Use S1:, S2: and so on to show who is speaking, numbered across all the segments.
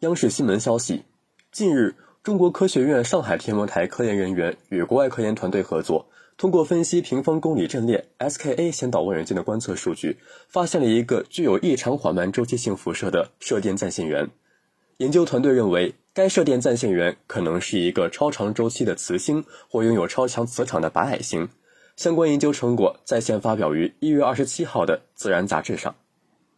S1: 央视新闻消息，近日，中国科学院上海天文台科研人员与国外科研团队合作，通过分析平方公里阵列 （SKA） 先导望远镜的观测数据，发现了一个具有异常缓慢周期性辐射的射电暂现源。研究团队认为，该射电暂现源可能是一个超长周期的磁星或拥有超强磁场的白矮星。相关研究成果在线发表于一月二十七号的《自然》杂志上。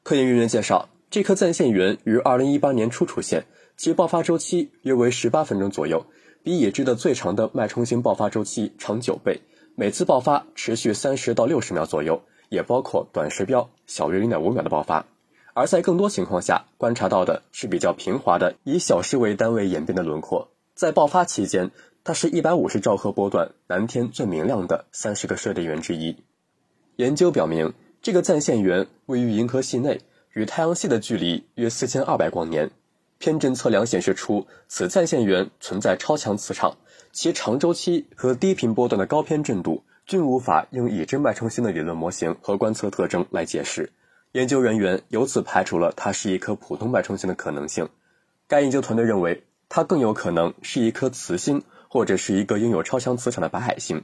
S1: 科研人员介绍。这颗暂现源于2018年初出现，其爆发周期约为18分钟左右，比已知的最长的脉冲星爆发周期长9倍。每次爆发持续30到60秒左右，也包括短时标小于0.5秒的爆发。而在更多情况下，观察到的是比较平滑的以小时为单位演变的轮廓。在爆发期间，它是一百五十兆赫波段蓝天最明亮的三十个射电源之一。研究表明，这个暂现源位于银河系内。与太阳系的距离约四千二百光年，偏振测量显示出此暂现源存在超强磁场，其长周期和低频波段的高偏振度均无法用已知脉冲星的理论模型和观测特征来解释。研究人员由此排除了它是一颗普通脉冲星的可能性。该研究团队认为，它更有可能是一颗磁星，或者是一个拥有超强磁场的白矮星。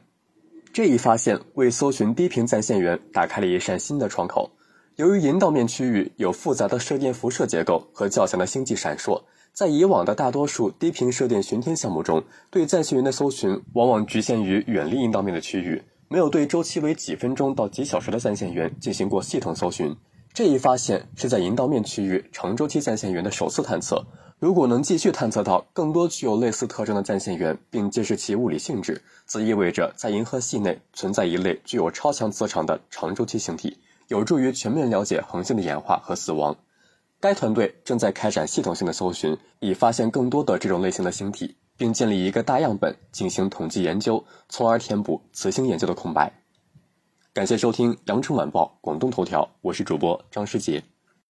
S1: 这一发现为搜寻低频暂现源打开了一扇新的窗口。由于银道面区域有复杂的射电辐射结构和较强的星际闪烁，在以往的大多数低频射电巡天项目中，对暂现源的搜寻往往局限于远离银道面的区域，没有对周期为几分钟到几小时的暂现源进行过系统搜寻。这一发现是在银道面区域长周期暂现源的首次探测。如果能继续探测到更多具有类似特征的暂现源，并揭示其物理性质，则意味着在银河系内存在一类具有超强磁场的长周期星体。有助于全面了解恒星的演化和死亡。该团队正在开展系统性的搜寻，以发现更多的这种类型的星体，并建立一个大样本进行统计研究，从而填补磁星研究的空白。感谢收听《羊城晚报·广东头条》，我是主播张世杰。